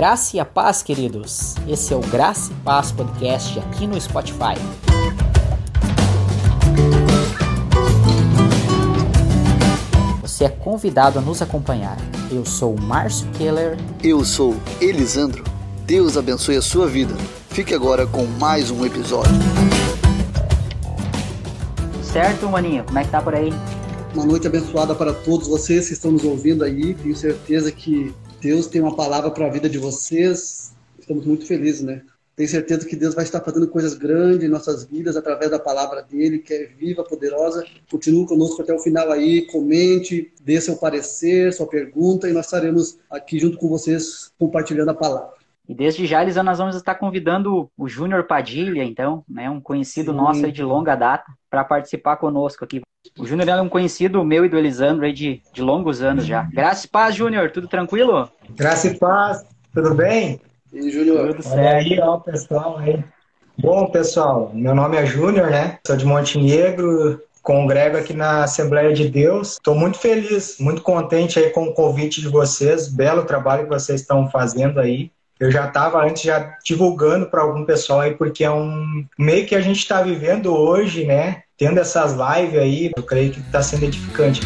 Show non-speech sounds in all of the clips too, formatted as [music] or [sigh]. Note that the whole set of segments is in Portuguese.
graça e a paz, queridos. Esse é o Graça e Paz Podcast aqui no Spotify. Você é convidado a nos acompanhar. Eu sou o Márcio Keller. Eu sou Elisandro. Deus abençoe a sua vida. Fique agora com mais um episódio. Certo, maninho? Como é que tá por aí? Uma noite abençoada para todos vocês que estão nos ouvindo aí. Tenho certeza que Deus tem uma palavra para a vida de vocês. Estamos muito felizes, né? Tenho certeza que Deus vai estar fazendo coisas grandes em nossas vidas através da palavra dele, que é viva, poderosa. Continue conosco até o final aí, comente, dê seu parecer, sua pergunta e nós estaremos aqui junto com vocês compartilhando a palavra. E desde já, Elisa, nós vamos estar convidando o Júnior Padilha, então, né, um conhecido Sim. nosso aí de longa data, para participar conosco aqui. O Júnior é um conhecido meu e do Elisandro aí de, de longos anos já. Graça e paz, Júnior, tudo tranquilo? Graça e paz, tudo bem? E Júnior? Tudo certo. Olha aí, ó, pessoal aí. Bom, pessoal, meu nome é Júnior, né? Sou de Montenegro, congrego aqui na Assembleia de Deus. Estou muito feliz, muito contente aí com o convite de vocês, belo trabalho que vocês estão fazendo aí eu já estava antes já divulgando para algum pessoal aí, porque é um meio que a gente está vivendo hoje, né? Tendo essas lives aí, eu creio que está sendo edificante.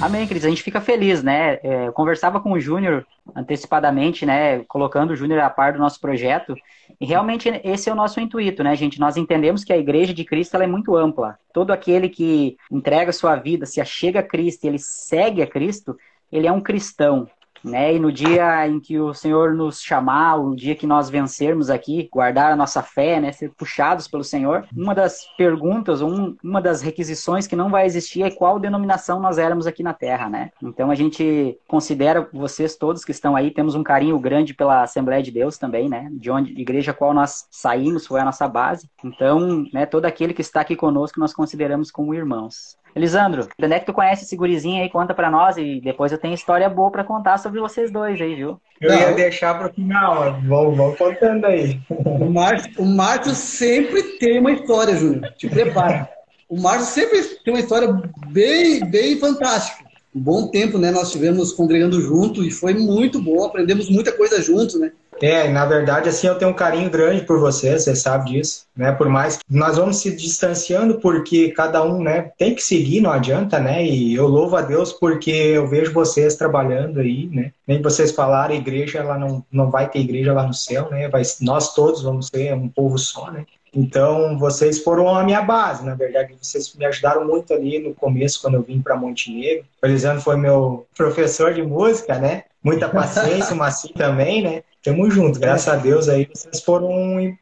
Amém, queridos. A gente fica feliz, né? É, eu conversava com o Júnior antecipadamente, né? Colocando o Júnior a par do nosso projeto. E realmente esse é o nosso intuito, né, gente? Nós entendemos que a igreja de Cristo ela é muito ampla. Todo aquele que entrega sua vida, se achega a Cristo e ele segue a Cristo, ele é um cristão, né? E no dia em que o Senhor nos chamar, o dia que nós vencermos aqui, guardar a nossa fé, né? Ser puxados pelo Senhor, uma das perguntas, um, uma das requisições que não vai existir é qual denominação nós éramos aqui na Terra, né? Então a gente considera vocês todos que estão aí, temos um carinho grande pela Assembleia de Deus também, né? De onde, de igreja qual nós saímos, foi a nossa base. Então, né, todo aquele que está aqui conosco nós consideramos como irmãos. Elisandro, onde é que tu conhece esse gurizinho aí? Conta pra nós e depois eu tenho história boa para contar sobre vocês dois aí, viu? Eu Não. ia deixar pro final, vamos, vamos contando aí. O Márcio, o Márcio sempre tem uma história, Júnior. Te prepara. O Márcio sempre tem uma história bem, bem fantástica. Um bom tempo, né? Nós estivemos congregando junto e foi muito bom. Aprendemos muita coisa juntos, né? É, na verdade, assim, eu tenho um carinho grande por você, você sabe disso, né? Por mais que nós vamos se distanciando porque cada um, né, tem que seguir, não adianta, né? E eu louvo a Deus porque eu vejo vocês trabalhando aí, né? Nem vocês falaram, igreja, ela não, não vai ter igreja lá no céu, né? Vai, nós todos vamos ser um povo só, né? Então, vocês foram a minha base, na verdade. Vocês me ajudaram muito ali no começo, quando eu vim para Montenegro. O Elisandro foi meu professor de música, né? Muita paciência, o Maci também, né? Tamo junto, graças a Deus aí. Vocês foram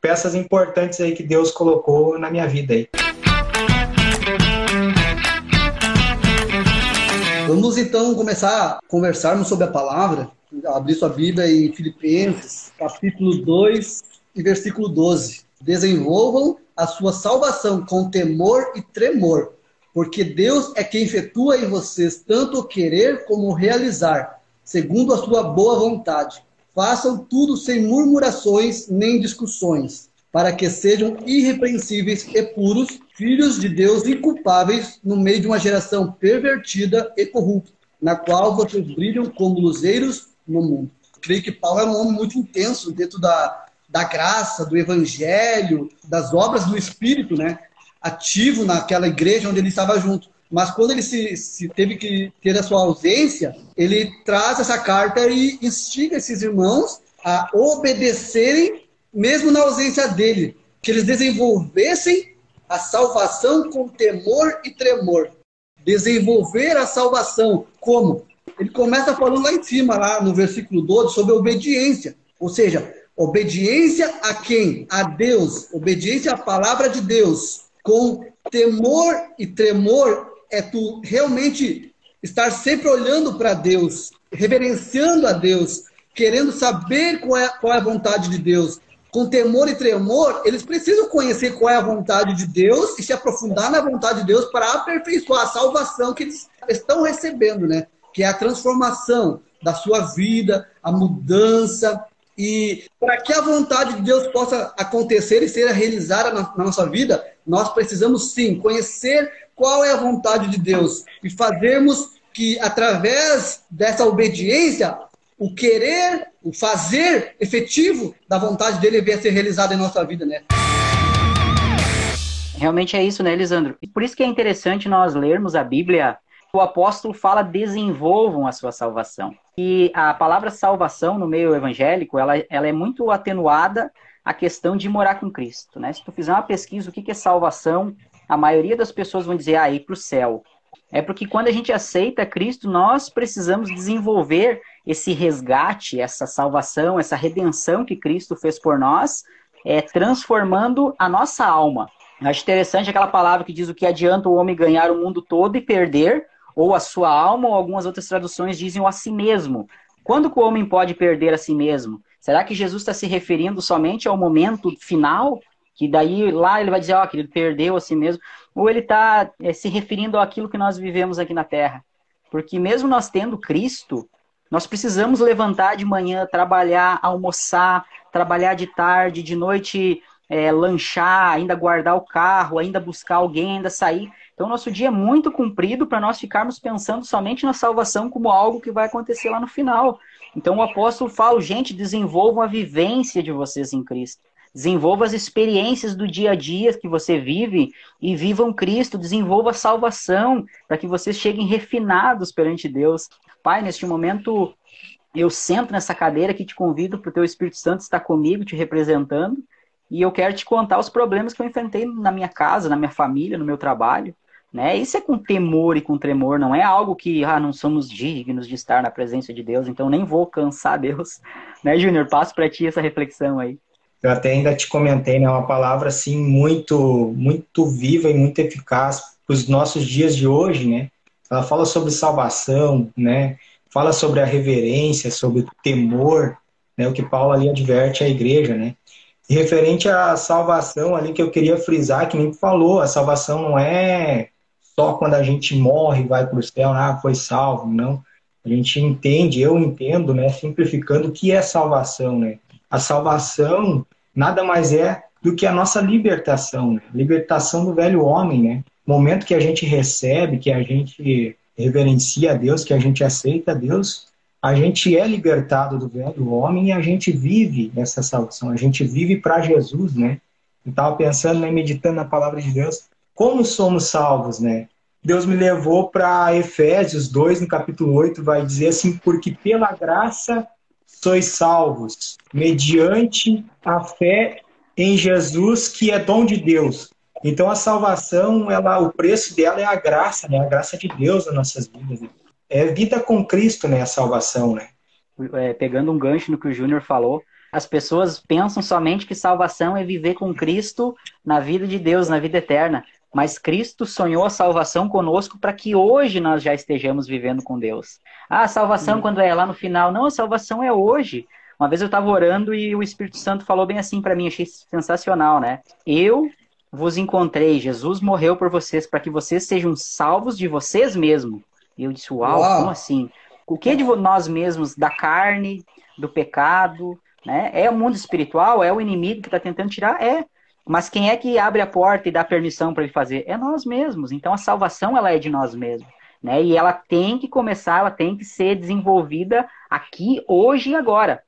peças importantes aí que Deus colocou na minha vida aí. Vamos então começar a conversarmos sobre a palavra. Abrir sua Bíblia em Filipenses, capítulo 2 e versículo 12. Desenvolvam a sua salvação com temor e tremor, porque Deus é quem efetua em vocês tanto o querer como o realizar, segundo a sua boa vontade. Façam tudo sem murmurações nem discussões, para que sejam irrepreensíveis e puros, filhos de Deus inculpáveis no meio de uma geração pervertida e corrupta, na qual vocês brilham como luzeiros no mundo. creio que Paulo é um homem muito intenso dentro da, da graça, do evangelho, das obras do Espírito, né? Ativo naquela igreja onde ele estava junto. Mas quando ele se, se, teve que ter a sua ausência, ele traz essa carta e instiga esses irmãos a obedecerem, mesmo na ausência dele, que eles desenvolvessem a salvação com temor e tremor. Desenvolver a salvação como? Ele começa falando lá em cima, lá no versículo 12, sobre obediência. Ou seja, obediência a quem? A Deus. Obediência à palavra de Deus. Com temor e tremor é tu realmente estar sempre olhando para Deus, reverenciando a Deus, querendo saber qual é, qual é a vontade de Deus. Com temor e tremor, eles precisam conhecer qual é a vontade de Deus e se aprofundar na vontade de Deus para aperfeiçoar a salvação que eles estão recebendo, né? Que é a transformação da sua vida, a mudança. E para que a vontade de Deus possa acontecer e ser realizada na, nossa vida, nós precisamos sim conhecer qual é a vontade de Deus e fazermos que através dessa obediência, o querer, o fazer efetivo da vontade dele venha ser realizado em nossa vida, né? Realmente é isso, né, Elisandro? Por isso que é interessante nós lermos a Bíblia. O apóstolo fala desenvolvam a sua salvação. E a palavra salvação no meio evangélico, ela, ela é muito atenuada à questão de morar com Cristo, né? Se tu fizer uma pesquisa, o que é salvação, a maioria das pessoas vão dizer, ah, ir para o céu. É porque quando a gente aceita Cristo, nós precisamos desenvolver esse resgate, essa salvação, essa redenção que Cristo fez por nós, é, transformando a nossa alma. Acho interessante aquela palavra que diz o que adianta o homem ganhar o mundo todo e perder, ou a sua alma, ou algumas outras traduções dizem o a si mesmo. Quando o homem pode perder a si mesmo? Será que Jesus está se referindo somente ao momento final? Que daí lá ele vai dizer, ó, oh, que ele perdeu a si mesmo. Ou ele está é, se referindo àquilo que nós vivemos aqui na Terra? Porque mesmo nós tendo Cristo, nós precisamos levantar de manhã, trabalhar, almoçar, trabalhar de tarde, de noite é, lanchar, ainda guardar o carro, ainda buscar alguém, ainda sair. Então, nosso dia é muito comprido para nós ficarmos pensando somente na salvação como algo que vai acontecer lá no final. Então, o apóstolo fala, gente, desenvolvam a vivência de vocês em Cristo. Desenvolva as experiências do dia a dia que você vive e vivam Cristo. Desenvolva a salvação para que vocês cheguem refinados perante Deus. Pai, neste momento, eu sento nessa cadeira que te convido para o teu Espírito Santo estar comigo, te representando e eu quero te contar os problemas que eu enfrentei na minha casa, na minha família, no meu trabalho. Né? Isso é com temor e com tremor, não é algo que ah, não somos dignos de estar na presença de Deus, então nem vou cansar Deus. [laughs] Né, Júnior? Passo para ti essa reflexão aí. Eu até ainda te comentei, né? Uma palavra assim muito, muito viva e muito eficaz para os nossos dias de hoje, né? Ela fala sobre salvação, né? Fala sobre a reverência, sobre o temor, né? O que Paulo ali adverte à igreja, né? Referente à salvação ali que eu queria frisar, que nem falou, a salvação não é só quando a gente morre vai para o céu, ah, foi salvo, não. A gente entende, eu entendo, né, simplificando o que é salvação, né? A salvação nada mais é do que a nossa libertação, né? Libertação do velho homem, né? Momento que a gente recebe, que a gente reverencia a Deus, que a gente aceita a Deus, a gente é libertado do velho homem e a gente vive essa salvação, a gente vive para Jesus, né? Eu estava pensando, né, meditando na palavra de Deus, como somos salvos, né? Deus me levou para Efésios 2, no capítulo 8, vai dizer assim: porque pela graça sois salvos, mediante a fé em Jesus, que é dom de Deus. Então a salvação, ela, o preço dela é a graça, né? A graça de Deus nas nossas vidas. Né? É vida com Cristo, né? A salvação, né? É, pegando um gancho no que o Júnior falou, as pessoas pensam somente que salvação é viver com Cristo na vida de Deus, na vida eterna. Mas Cristo sonhou a salvação conosco para que hoje nós já estejamos vivendo com Deus. Ah, a salvação quando é lá no final. Não, a salvação é hoje. Uma vez eu estava orando e o Espírito Santo falou bem assim para mim, achei sensacional, né? Eu vos encontrei, Jesus morreu por vocês para que vocês sejam salvos de vocês mesmos e eu disse, uau, uau, como assim? O que de nós mesmos, da carne, do pecado, né? É o mundo espiritual? É o inimigo que está tentando tirar? É. Mas quem é que abre a porta e dá permissão para ele fazer? É nós mesmos. Então a salvação ela é de nós mesmos. Né? E ela tem que começar, ela tem que ser desenvolvida aqui, hoje e agora.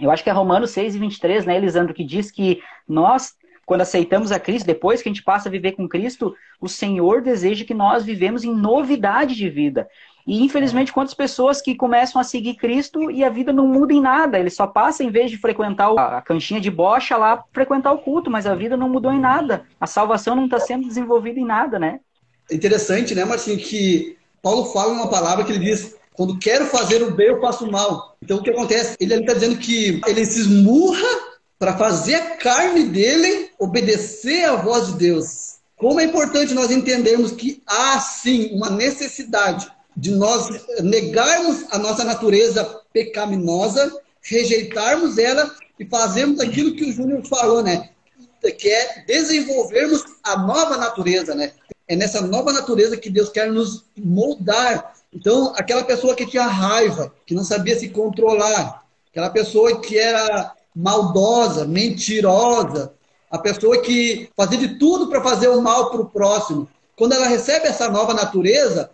Eu acho que é Romanos 6 e 23, né, Elisandro, que diz que nós quando aceitamos a Cristo, depois que a gente passa a viver com Cristo, o Senhor deseja que nós vivemos em novidade de vida. E infelizmente, quantas pessoas que começam a seguir Cristo e a vida não muda em nada, ele só passa, em vez de frequentar a canchinha de bocha lá, frequentar o culto, mas a vida não mudou em nada. A salvação não está sendo desenvolvida em nada, né? É interessante, né, Marcinho, que Paulo fala uma palavra que ele diz: quando quero fazer o bem, eu faço o mal. Então o que acontece? Ele está dizendo que ele se esmurra para fazer a carne dele obedecer à voz de Deus. Como é importante nós entendermos que há sim uma necessidade de nós negarmos a nossa natureza pecaminosa, rejeitarmos ela e fazermos aquilo que o Júnior falou, né? Que é desenvolvermos a nova natureza, né? É nessa nova natureza que Deus quer nos moldar. Então, aquela pessoa que tinha raiva, que não sabia se controlar, aquela pessoa que era maldosa, mentirosa, a pessoa que fazia de tudo para fazer o mal para o próximo. Quando ela recebe essa nova natureza,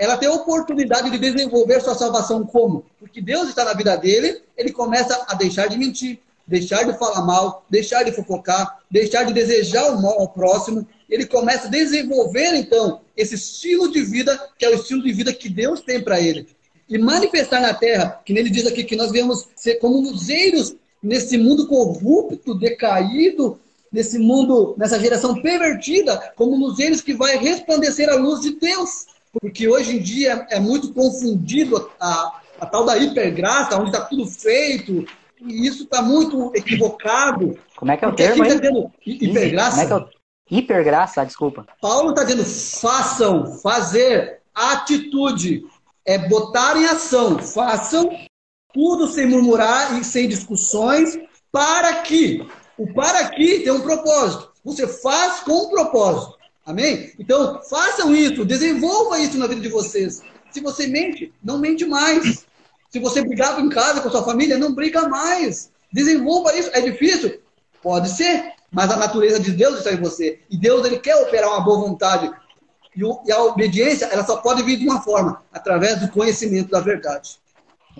ela tem a oportunidade de desenvolver sua salvação como? Porque Deus está na vida dele, ele começa a deixar de mentir, deixar de falar mal, deixar de fofocar, deixar de desejar o mal ao próximo. Ele começa a desenvolver, então, esse estilo de vida, que é o estilo de vida que Deus tem para ele. E manifestar na terra, que nele diz aqui que nós viemos ser como luzeiros nesse mundo corrupto, decaído, nesse mundo, nessa geração pervertida, como luzeiros que vai resplandecer a luz de Deus. Porque hoje em dia é muito confundido a, a tal da hipergraça, onde está tudo feito, e isso está muito equivocado. Como é que é o termo aí? Tá dizendo, hipergraça? Como é que é o... Hipergraça, desculpa. Paulo está dizendo, façam, fazer, atitude, é botar em ação, façam tudo sem murmurar e sem discussões, para que, o para que tem um propósito. Você faz com um propósito. Amém? Então, façam isso, desenvolva isso na vida de vocês. Se você mente, não mente mais. Se você brigava em casa com sua família, não briga mais. Desenvolva isso. É difícil? Pode ser, mas a natureza de Deus está em você. E Deus ele quer operar uma boa vontade. E a obediência, ela só pode vir de uma forma, através do conhecimento da verdade.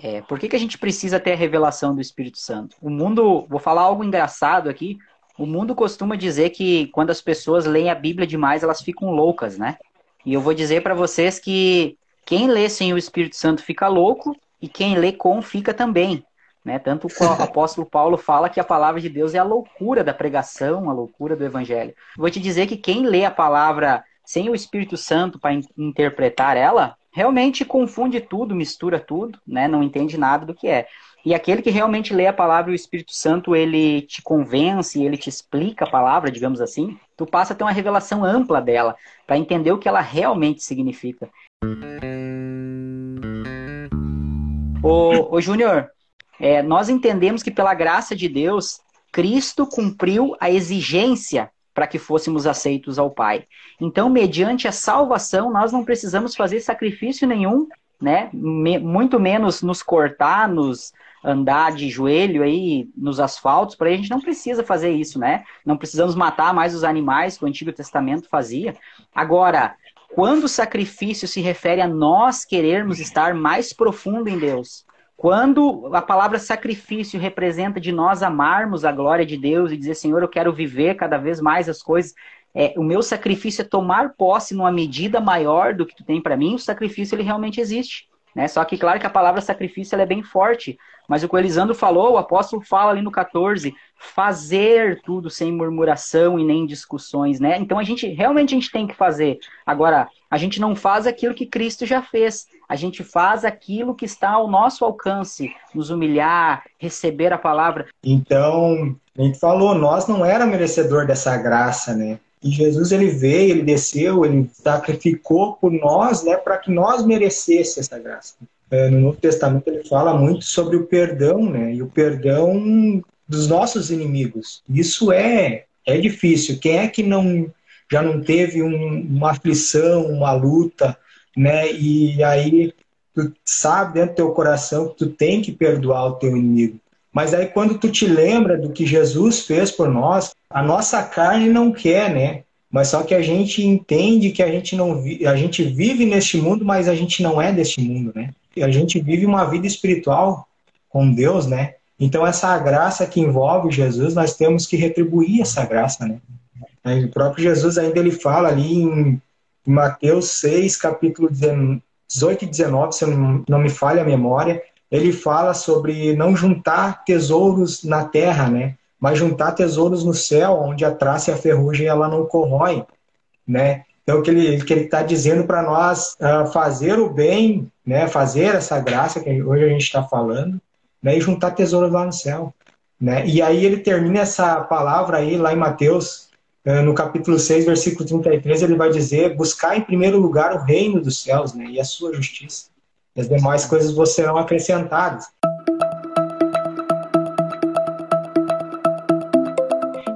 É, por que, que a gente precisa ter a revelação do Espírito Santo? O mundo, vou falar algo engraçado aqui, o mundo costuma dizer que quando as pessoas leem a Bíblia demais, elas ficam loucas, né? E eu vou dizer para vocês que quem lê sem o Espírito Santo fica louco e quem lê com fica também. Né? Tanto o [laughs] apóstolo Paulo fala que a palavra de Deus é a loucura da pregação, a loucura do evangelho. Vou te dizer que quem lê a palavra sem o Espírito Santo para in interpretar ela, realmente confunde tudo, mistura tudo, né? não entende nada do que é. E aquele que realmente lê a palavra e o Espírito Santo, ele te convence, ele te explica a palavra, digamos assim, tu passa a ter uma revelação ampla dela, para entender o que ela realmente significa. Ô, ô Júnior, é, nós entendemos que pela graça de Deus, Cristo cumpriu a exigência para que fôssemos aceitos ao Pai. Então, mediante a salvação, nós não precisamos fazer sacrifício nenhum, né? Me, muito menos nos cortar, nos andar de joelho aí nos asfaltos, para a gente não precisa fazer isso, né? Não precisamos matar mais os animais que o Antigo Testamento fazia. Agora, quando o sacrifício se refere a nós querermos estar mais profundo em Deus, quando a palavra sacrifício representa de nós amarmos a glória de Deus e dizer, Senhor, eu quero viver cada vez mais as coisas, é, o meu sacrifício é tomar posse numa medida maior do que tu tem para mim, o sacrifício ele realmente existe. Né? Só que, claro que a palavra sacrifício é bem forte, mas o que o Elisandro falou, o apóstolo fala ali no 14, fazer tudo sem murmuração e nem discussões, né? Então a gente, realmente a gente tem que fazer. Agora, a gente não faz aquilo que Cristo já fez, a gente faz aquilo que está ao nosso alcance, nos humilhar, receber a palavra. Então, a gente falou, nós não era merecedor dessa graça, né? E Jesus ele veio, ele desceu, ele sacrificou por nós, né, para que nós merecesse essa graça. É, no Novo Testamento ele fala muito sobre o perdão, né, e o perdão dos nossos inimigos. Isso é é difícil. Quem é que não já não teve um, uma aflição, uma luta, né? E aí tu sabe dentro do teu coração que tu tem que perdoar o teu inimigo. Mas aí quando tu te lembra do que Jesus fez por nós, a nossa carne não quer, né? Mas só que a gente entende que a gente não vi, a gente vive neste mundo, mas a gente não é deste mundo, né? E a gente vive uma vida espiritual com Deus, né? Então essa graça que envolve Jesus, nós temos que retribuir essa graça, né? O próprio Jesus ainda ele fala ali em Mateus 6, capítulo 18 e 19, se não me falha a memória, ele fala sobre não juntar tesouros na terra, né? mas juntar tesouros no céu, onde a traça e a ferrugem ela não corroem, né? Então, o que ele que ele está dizendo para nós uh, fazer o bem, né? Fazer essa graça que hoje a gente está falando, né? E juntar tesouros lá no céu, né? E aí ele termina essa palavra aí lá em Mateus, uh, no capítulo 6, versículo 33, ele vai dizer: buscar em primeiro lugar o reino dos céus, né? E a sua justiça. As demais coisas serão acrescentadas.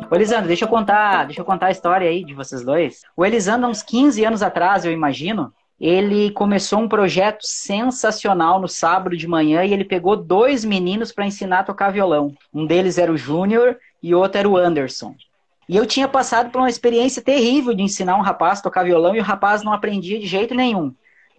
Ô, Elisandro, deixa eu contar, deixa eu contar a história aí de vocês dois. O Elisandro, uns 15 anos atrás, eu imagino, ele começou um projeto sensacional no sábado de manhã e ele pegou dois meninos para ensinar a tocar violão. Um deles era o Júnior e outro era o Anderson. E eu tinha passado por uma experiência terrível de ensinar um rapaz a tocar violão e o rapaz não aprendia de jeito nenhum.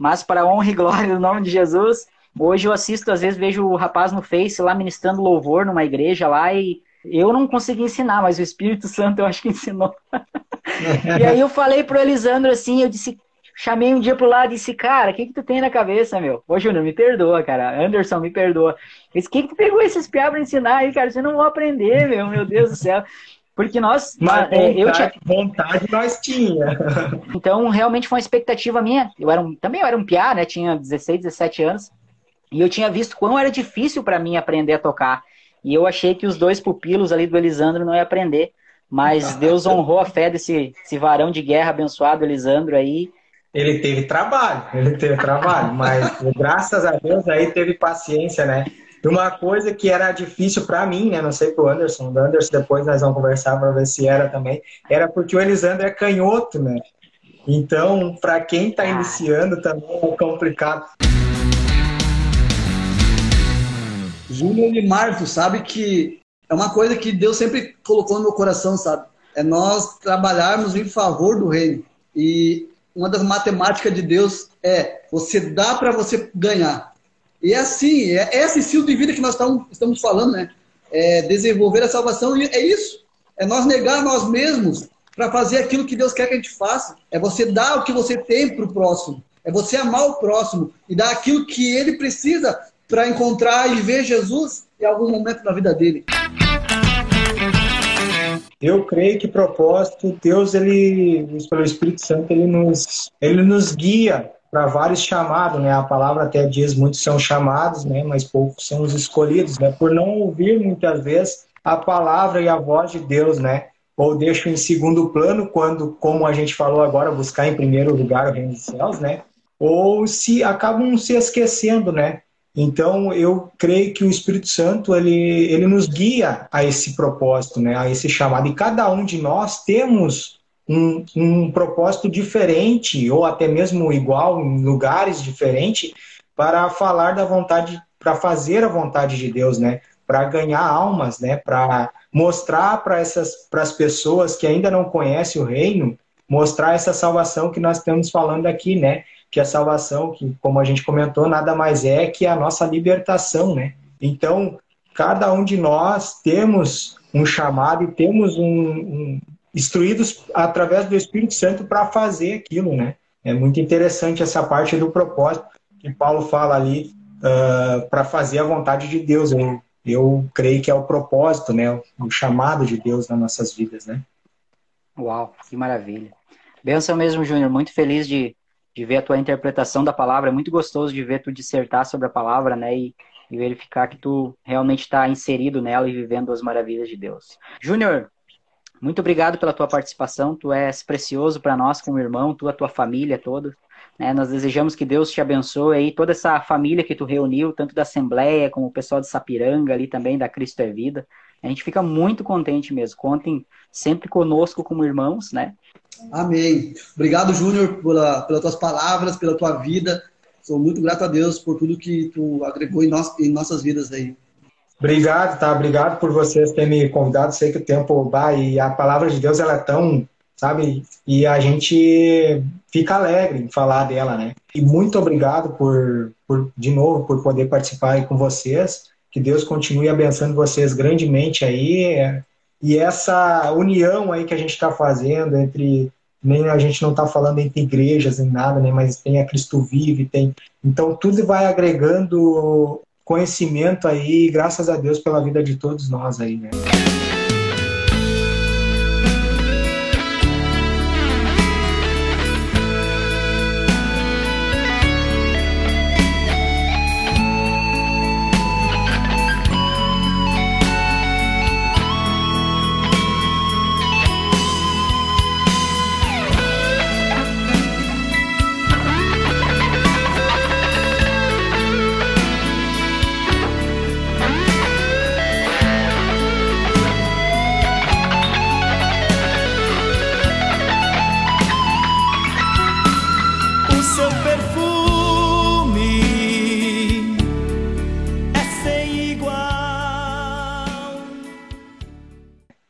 Mas para honra e glória do nome de Jesus, hoje eu assisto, às vezes vejo o rapaz no Face lá ministrando louvor numa igreja lá e eu não consegui ensinar, mas o Espírito Santo eu acho que ensinou. [laughs] e aí eu falei pro Elisandro assim, eu disse, chamei um dia pro lado e disse, cara, o que que tu tem na cabeça, meu? Ô, Júnior, me perdoa, cara. Anderson, me perdoa. Eu disse, o que que tu pegou esses piá pra ensinar aí, cara? Você não vai aprender, meu, meu Deus do céu. Porque nós. Mas é, vontade, eu tinha... vontade nós tinha. [laughs] Então, realmente foi uma expectativa minha. Eu era um, também eu era um piá, né? Tinha 16, 17 anos. E eu tinha visto quão era difícil para mim aprender a tocar. E eu achei que os dois pupilos ali do Elisandro não iam aprender. Mas [laughs] Deus honrou a fé desse, desse varão de guerra abençoado, Elisandro, aí. Ele teve trabalho, ele teve trabalho, mas [laughs] graças a Deus aí teve paciência, né? E uma coisa que era difícil para mim, né? Não sei pro Anderson, o Anderson depois nós vamos conversar para ver se era também. Era porque o Elisandro é canhoto, né? Então, para quem está iniciando também é complicado. Júnior e Marcos, sabe que é uma coisa que Deus sempre colocou no meu coração, sabe? É nós trabalharmos em favor do reino. E uma das matemáticas de Deus é você dá para você ganhar. E é assim, é esse estilo de vida que nós estamos falando, né? É desenvolver a salvação, é isso. É nós negar nós mesmos para fazer aquilo que Deus quer que a gente faça. É você dar o que você tem para o próximo. É você amar o próximo e dar aquilo que ele precisa para encontrar e ver Jesus em algum momento da vida dele. Eu creio que propósito, Deus, ele, pelo Espírito Santo, ele nos, ele nos guia para vários chamados, né? A palavra até diz muitos são chamados, né? Mas poucos são os escolhidos, né? Por não ouvir muitas vezes a palavra e a voz de Deus, né? Ou deixo em segundo plano quando, como a gente falou agora, buscar em primeiro lugar o reino dos céus, né? Ou se acabam se esquecendo, né? Então, eu creio que o Espírito Santo, ele, ele nos guia a esse propósito, né? A esse chamado. E cada um de nós temos um, um propósito diferente, ou até mesmo igual, em lugares diferentes, para falar da vontade, para fazer a vontade de Deus, né? Para ganhar almas, né? Para mostrar para essas para as pessoas que ainda não conhecem o reino, mostrar essa salvação que nós estamos falando aqui, né? Que a salvação, que como a gente comentou, nada mais é que a nossa libertação, né? Então, cada um de nós temos um chamado e temos um, um, instruídos através do Espírito Santo para fazer aquilo, né? É muito interessante essa parte do propósito que Paulo fala ali uh, ah, para fazer a vontade de Deus. Eu, eu creio que é o propósito, né? O chamado de Deus nas nossas vidas, né? Uau, que maravilha. Benção mesmo, Júnior. Muito feliz de, de ver a tua interpretação da palavra. É muito gostoso de ver tu dissertar sobre a palavra, né? E, e verificar que tu realmente está inserido nela e vivendo as maravilhas de Deus. Júnior, muito obrigado pela tua participação. Tu és precioso para nós como irmão, tu, a tua família toda. Né? Nós desejamos que Deus te abençoe aí, toda essa família que tu reuniu, tanto da Assembleia como o pessoal de Sapiranga ali também, da Cristo é Vida. A gente fica muito contente mesmo. Contem sempre conosco como irmãos, né? Amém. Obrigado, Júnior, pela, pelas tuas palavras, pela tua vida. Sou muito grato a Deus por tudo que tu agregou em, nós, em nossas vidas aí. Obrigado, tá? Obrigado por vocês terem me convidado. Sei que o tempo vai e a palavra de Deus ela é tão, sabe? E a gente fica alegre em falar dela, né? E muito obrigado por, por de novo, por poder participar aí com vocês. Que Deus continue abençoando vocês grandemente aí. E essa união aí que a gente está fazendo entre nem a gente não está falando entre igrejas nem nada, né? Mas tem a Cristo Vive, tem então tudo vai agregando conhecimento aí, graças a Deus pela vida de todos nós aí, né?